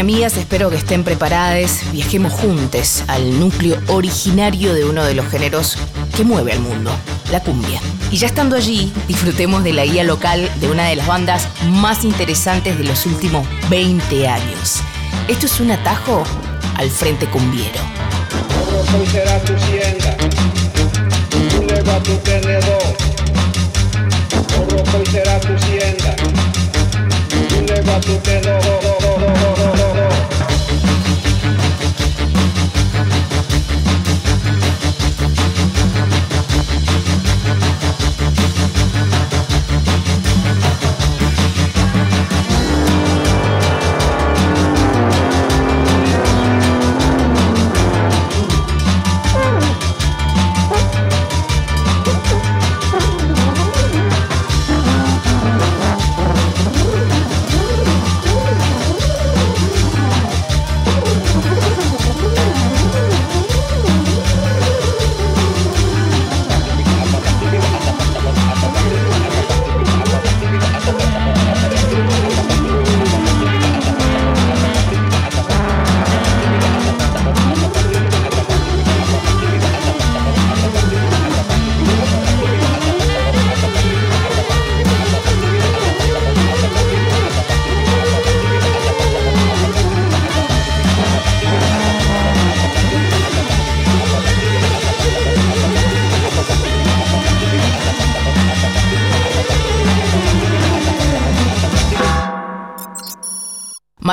amigas, espero que estén preparados. Viajemos juntos al núcleo originario de uno de los géneros que mueve al mundo, la cumbia. Y ya estando allí, disfrutemos de la guía local de una de las bandas más interesantes de los últimos 20 años. Esto es un atajo al Frente Cumbiero.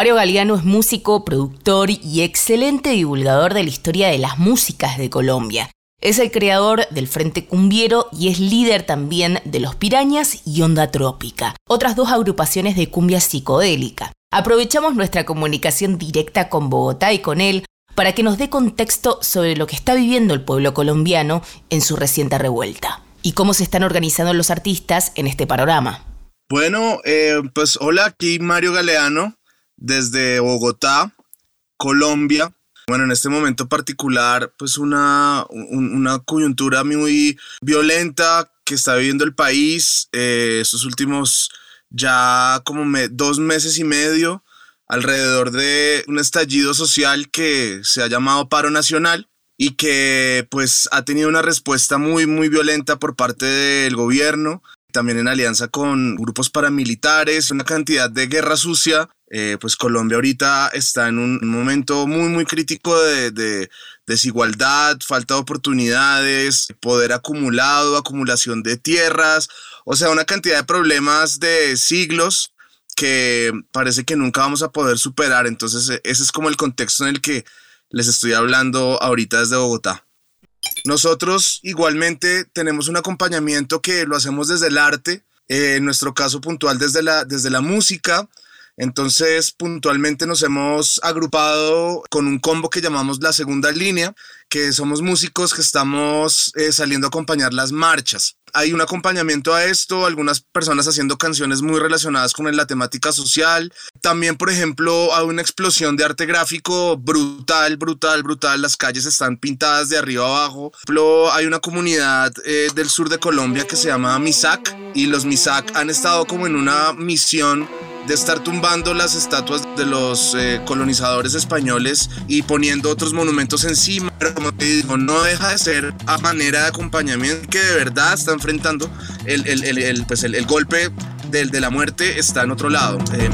Mario Galeano es músico, productor y excelente divulgador de la historia de las músicas de Colombia. Es el creador del Frente Cumbiero y es líder también de Los Pirañas y Onda Trópica, otras dos agrupaciones de cumbia psicodélica. Aprovechamos nuestra comunicación directa con Bogotá y con él para que nos dé contexto sobre lo que está viviendo el pueblo colombiano en su reciente revuelta y cómo se están organizando los artistas en este panorama. Bueno, eh, pues hola, aquí Mario Galeano desde Bogotá, Colombia. Bueno, en este momento particular, pues una, una coyuntura muy violenta que está viviendo el país eh, estos últimos ya como dos meses y medio alrededor de un estallido social que se ha llamado paro nacional y que pues ha tenido una respuesta muy muy violenta por parte del gobierno también en alianza con grupos paramilitares, una cantidad de guerra sucia. Eh, pues Colombia ahorita está en un momento muy, muy crítico de, desigualdad, falta de oportunidades, poder acumulado, acumulación de tierras, o sea, una cantidad de problemas de siglos que parece que nunca vamos a poder superar. Entonces, e, ese es como el contexto en el que les estoy hablando ahorita desde Bogotá. Nosotros igualmente tenemos un acompañamiento que lo hacemos desde el arte, eh, en nuestro caso puntual desde la, desde la música. Entonces, puntualmente nos hemos agrupado con un combo que llamamos la segunda línea, que somos músicos que estamos eh, saliendo a acompañar las marchas hay un acompañamiento a esto, algunas personas haciendo canciones muy relacionadas con la temática social. También, por ejemplo, hay una explosión de arte gráfico brutal, brutal, brutal. Las calles están pintadas de arriba abajo. Por ejemplo, hay una comunidad eh, del sur de Colombia que se llama Misak y los Misak han estado como en una misión de estar tumbando las estatuas de los eh, colonizadores españoles y poniendo otros monumentos encima, pero como te digo, no deja de ser a manera de acompañamiento que de verdad está enfrentando el, el, el, pues el golpe del, de la muerte está en otro lado. Em,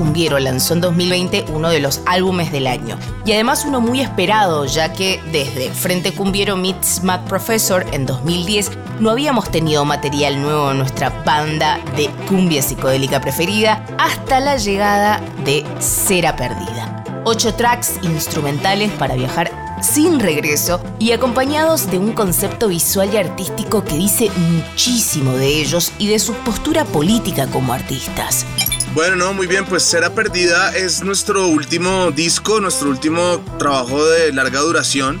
Cumbiero lanzó en 2020 uno de los álbumes del año. Y además uno muy esperado, ya que desde Frente Cumbiero Meets Mad Professor en 2010 no habíamos tenido material nuevo en nuestra banda de cumbia psicodélica preferida hasta la llegada de Cera Perdida. Ocho tracks instrumentales para viajar sin regreso y acompañados de un concepto visual y artístico que dice muchísimo de ellos y de su postura política como artistas. Bueno, no, muy bien, pues Cera Perdida es nuestro último disco, nuestro último trabajo de larga duración.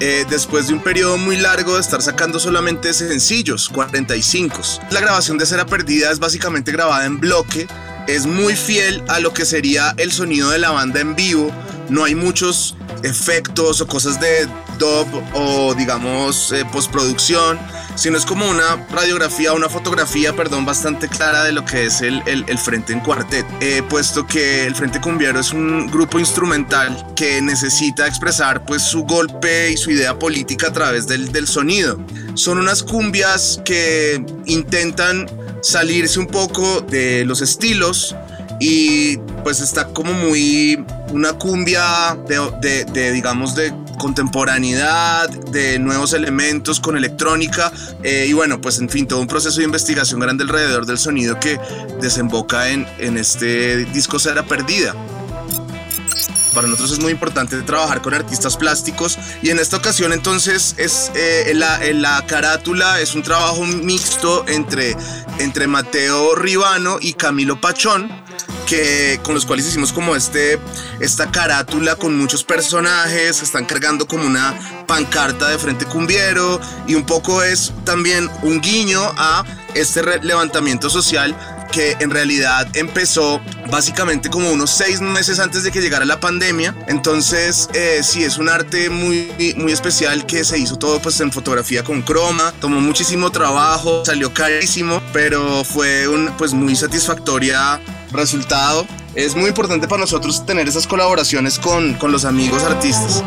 Eh, después de un periodo muy largo de estar sacando solamente sencillos, 45. La grabación de Cera Perdida es básicamente grabada en bloque, es muy fiel a lo que sería el sonido de la banda en vivo, no hay muchos efectos o cosas de dub o digamos eh, postproducción, sino es como una radiografía, una fotografía, perdón, bastante clara de lo que es el, el, Frente en Cuartet, eh, puesto que el Frente Cumbiero es un grupo instrumental que necesita expresar pues su golpe y su idea política a través del, del sonido. Son unas cumbias que intentan salirse un poco de los estilos y pues está como muy una cumbia de, digamos, de contemporaneidad, de nuevos elementos con electrónica eh, y bueno, pues en fin, todo un proceso de investigación grande alrededor del sonido que desemboca en, en este disco Será Perdida. Para nosotros es muy importante trabajar con artistas plásticos y en esta ocasión entonces es eh, la, la, carátula es un trabajo mixto entre, entre Mateo Ribano y Camilo Pachón que, con los cuales hicimos como este, esta carátula con muchos personajes están cargando como una pancarta de frente cumbiero y un poco es también un guiño a este levantamiento social que en realidad empezó básicamente como unos seis meses antes de que llegara la pandemia. Entonces, eh, sí, es un arte muy, muy especial que se hizo todo pues en fotografía con croma, tomó muchísimo trabajo, salió carísimo, pero fue un pues muy satisfactoria resultado. Es muy importante para nosotros tener esas colaboraciones con, con los amigos artistas.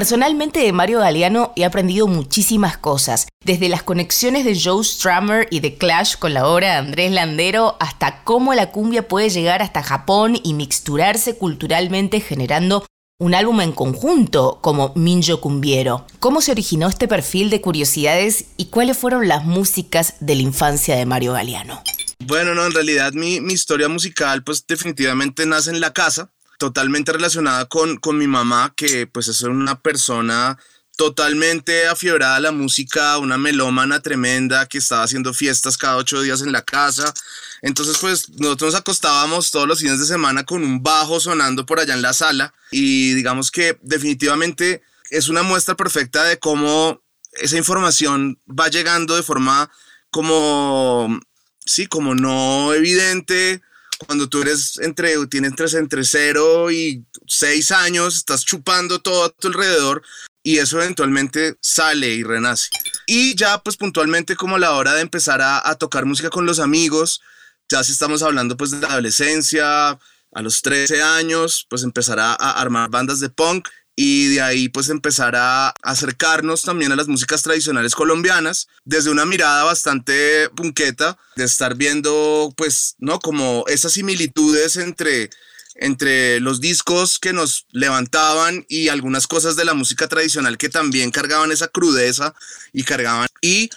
Personalmente de Mario Galeano he aprendido muchísimas cosas, desde las conexiones de Joe Strummer y The Clash con la obra de Andrés Landero hasta cómo la cumbia puede llegar hasta Japón y mixturarse culturalmente generando un álbum en conjunto como Minjo Cumbiero. ¿Cómo se originó este perfil de curiosidades y cuáles fueron las músicas de la infancia de Mario Galeano? Bueno, no, en realidad mi, mi historia musical pues definitivamente nace en la casa totalmente relacionada con, con mi mamá, que pues es una persona totalmente afiebrada a la música, una melómana tremenda que estaba haciendo fiestas cada ocho días en la casa. Entonces, pues nosotros nos acostábamos todos los fines de semana con un bajo sonando por allá en la sala y digamos que definitivamente es una muestra perfecta de cómo esa información va llegando de forma como, sí, como no evidente, cuando tú eres entre, tienes entre, entre 0 y 6 años, estás chupando todo a tu alrededor y eso eventualmente sale y renace. Y ya pues puntualmente como la hora de empezar a, a tocar música con los amigos, ya si estamos hablando pues de la adolescencia, a los 13 años, pues empezar a, a armar bandas de punk y de ahí pues empezar a acercarnos también a las músicas tradicionales colombianas desde una mirada bastante punqueta de estar viendo pues no como esas similitudes entre entre los discos que nos levantaban y algunas cosas de la música tradicional que también cargaban esa crudeza y cargaban y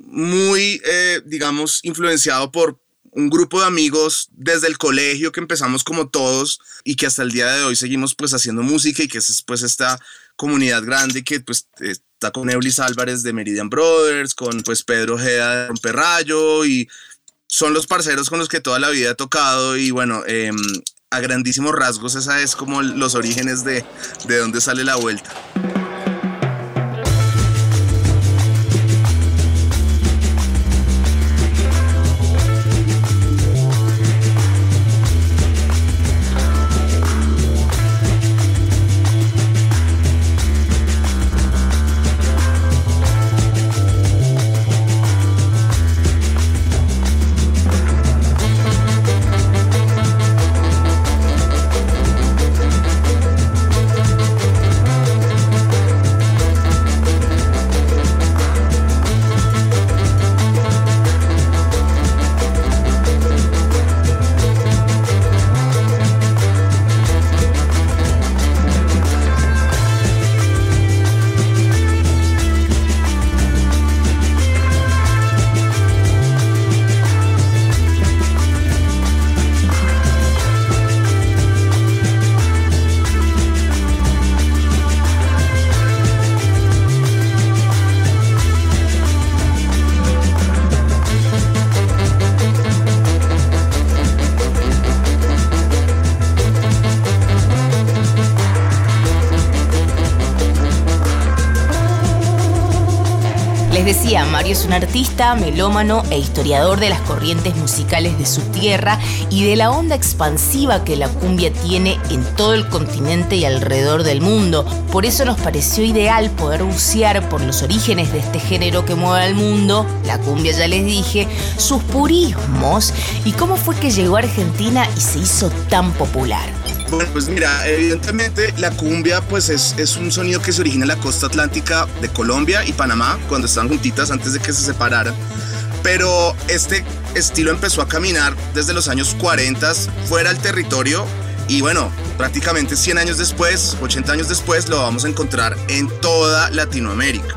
muy eh, digamos influenciado por un grupo de amigos desde el colegio que empezamos como todos y que hasta el día de hoy seguimos pues haciendo música y que es pues esta comunidad grande que pues está con Eulis Álvarez de Meridian Brothers, con pues Pedro Ojeda de Romperrayo y son los parceros con los que toda la vida he tocado y bueno, em, a grandísimos rasgos esa es como los orígenes de, de dónde sale la vuelta. Es un artista, melómano e historiador de las corrientes musicales de su tierra y de la onda expansiva que la cumbia tiene en todo el continente y alrededor del mundo. Por eso nos pareció ideal poder bucear por los orígenes de este género que mueve al mundo, la cumbia ya les dije, sus purismos y cómo fue que llegó a Argentina y se hizo tan popular. Bueno, pues mira, evidentemente la cumbia pues es, es, un sonido que se origina en la costa atlántica de Colombia y Panamá cuando estaban juntitas antes de que se separaran. Pero este estilo empezó a caminar desde los años 40 fuera del territorio y bueno, prácticamente 100 años después, 80 años después lo vamos a encontrar en toda Latinoamérica.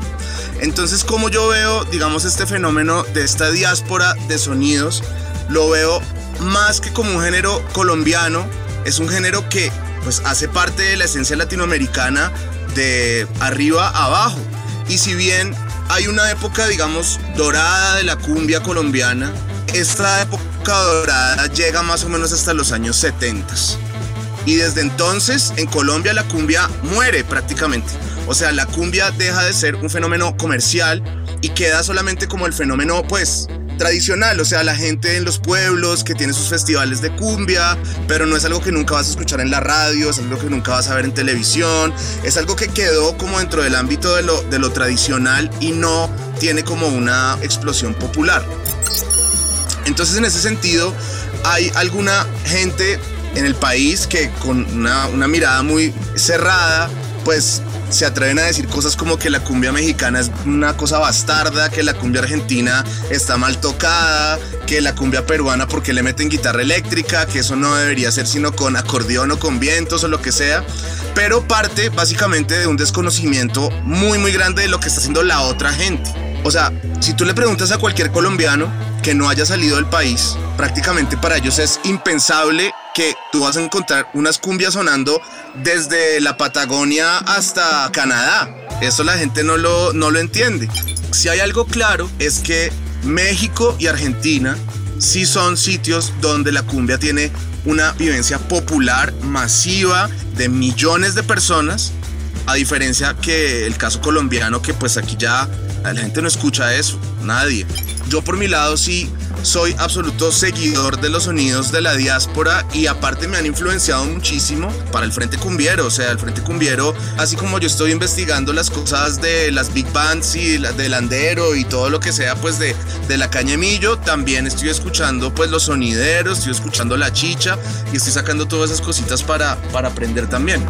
Entonces, como yo veo, digamos, este fenómeno de esta diáspora de sonidos, lo veo más que como un género colombiano, es un género que pues hace parte de la esencia latinoamericana de arriba a abajo. Y si bien hay una época, digamos, dorada de la cumbia colombiana, esta época dorada llega más o menos hasta los años 70. Y desde entonces en Colombia la cumbia muere prácticamente. O sea, la cumbia deja de ser un fenómeno comercial y queda solamente como el fenómeno, pues, tradicional, o sea, la gente en los pueblos que tiene sus festivales de cumbia, pero no es algo que nunca vas a escuchar en la radio, es algo que nunca vas a ver en televisión, es algo que quedó como dentro del ámbito de lo, de lo tradicional y no tiene como una explosión popular. Entonces, en ese sentido, hay alguna gente en el país que con una, una mirada muy cerrada, pues se atreven a decir cosas como que la cumbia mexicana es una cosa bastarda, que la cumbia argentina está mal tocada, que la cumbia peruana porque le meten guitarra eléctrica, que eso no debería ser sino con acordeón o con vientos o lo que sea, pero parte básicamente de un desconocimiento muy muy grande de lo que está haciendo la otra gente. O sea, si tú le preguntas a cualquier colombiano que no haya salido del país, prácticamente para ellos es impensable que tú vas a encontrar unas cumbias sonando desde la Patagonia hasta Canadá. Eso la gente no lo, no lo entiende. Si hay algo claro es que México y Argentina sí son sitios donde la cumbia tiene una vivencia popular masiva de millones de personas, a diferencia que el caso colombiano, que pues aquí ya la gente no escucha eso, nadie. Yo por mi lado sí soy absoluto seguidor de los sonidos de la diáspora y aparte me han influenciado muchísimo para el Frente Cumbiero. O sea, el Frente Cumbiero, así como yo estoy investigando las cosas de las big bands y del andero y todo lo que sea, pues de, de la cañemillo, también estoy escuchando pues los sonideros, estoy escuchando la chicha y estoy sacando todas esas cositas para, para aprender también.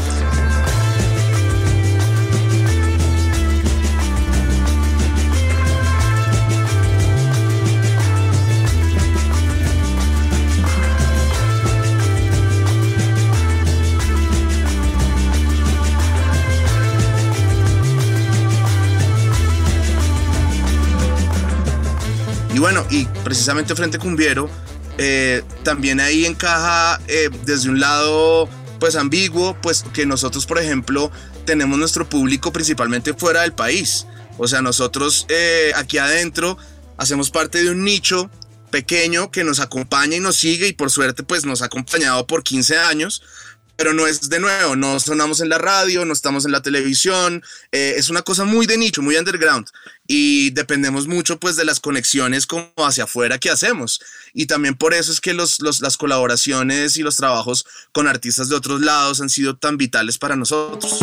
Bueno, y precisamente Frente Cumbiero eh, también ahí encaja eh, desde un lado pues ambiguo, pues que nosotros por ejemplo tenemos nuestro público principalmente fuera del país. O sea, nosotros eh, aquí adentro hacemos parte de un nicho pequeño que nos acompaña y nos sigue y por suerte pues nos ha acompañado por 15 años pero no es de nuevo, no sonamos en la radio, no estamos en la televisión, eh, es una cosa muy de nicho, muy underground y dependemos mucho pues de las conexiones como hacia afuera que hacemos y también por eso es que los, las colaboraciones y los trabajos con artistas de otros lados han sido tan vitales para nosotros.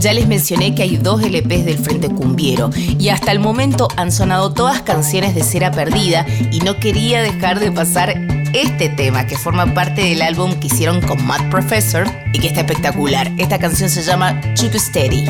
Ya les mencioné que hay dos LPs del Frente Cumbiero y hasta el momento han sonado todas canciones de Cera Perdida y no quería dejar de pasar este tema que forma parte del álbum que hicieron con Matt Professor y que está espectacular. Esta canción se llama Cheap Steady.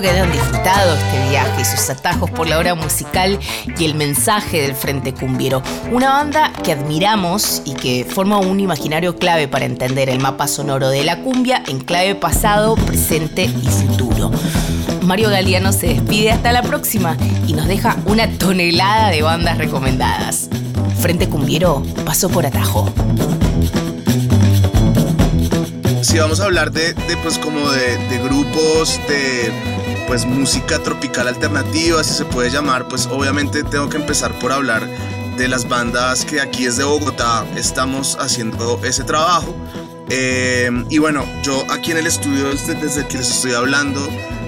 Que hayan disfrutado este viaje y sus atajos por la hora musical y el mensaje del Frente Cumbiero. Una banda que admiramos y que forma un imaginario clave para entender el mapa sonoro de la cumbia en clave pasado, presente y futuro. Mario Galeano se despide hasta la próxima y nos deja una tonelada de bandas recomendadas. Frente Cumbiero pasó por atajo. Si vamos a hablar de, pues como de grupos, de pues música tropical alternativa, si se puede llamar, pues obviamente tengo que empezar por hablar de las bandas que aquí desde Bogotá estamos haciendo ese trabajo. Eh, y bueno, yo aquí en el estudio desde, que les estoy hablando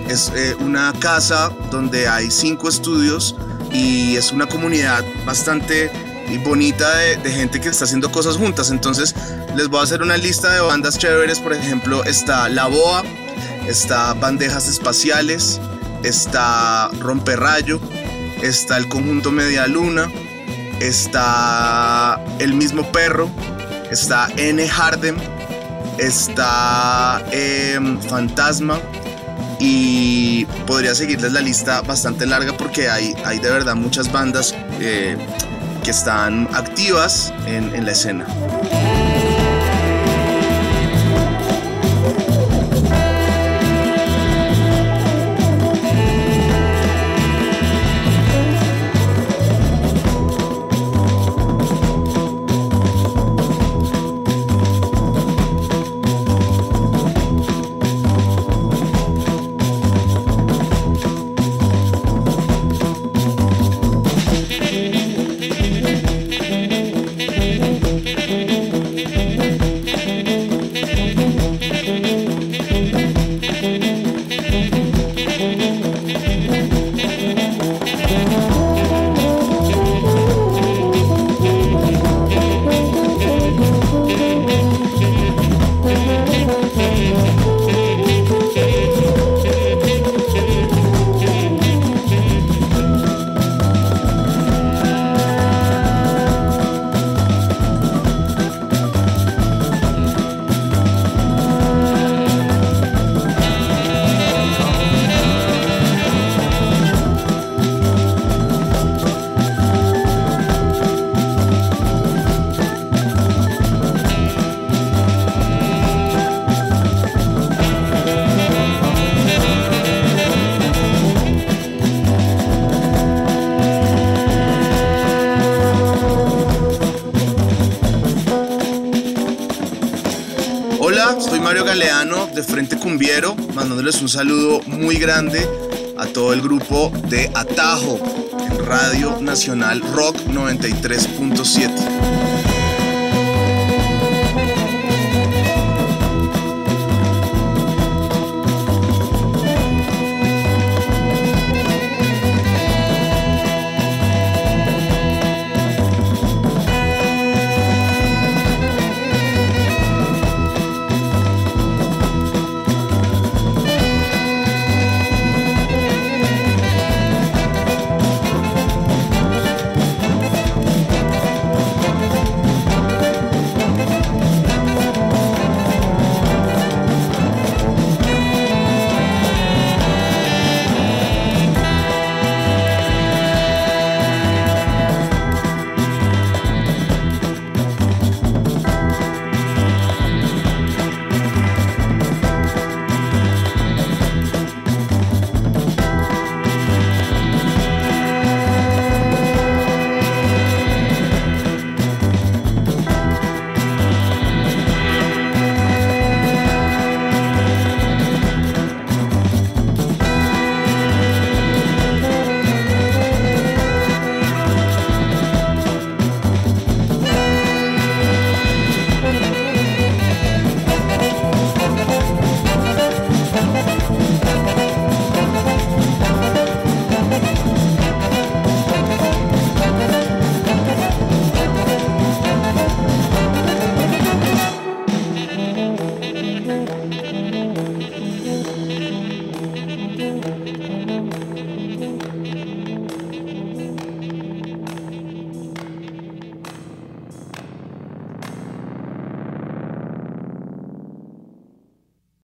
es eh, una casa donde hay cinco estudios y es una comunidad bastante bonita de, de, gente que está haciendo cosas juntas. Entonces les voy a hacer una lista de bandas chéveres. Por ejemplo, está La Boa, está Bandejas Espaciales, está Romperrayo, está el conjunto Media Luna, está El mismo perro, está N. Harden, está em, Fantasma y podría seguirles la lista bastante larga porque hay, hay de verdad muchas bandas eh, que están activas en la escena. Frente Cumbiero, mandándoles un saludo muy grande a todo el grupo de Atajo en Radio Nacional Rock 93.7.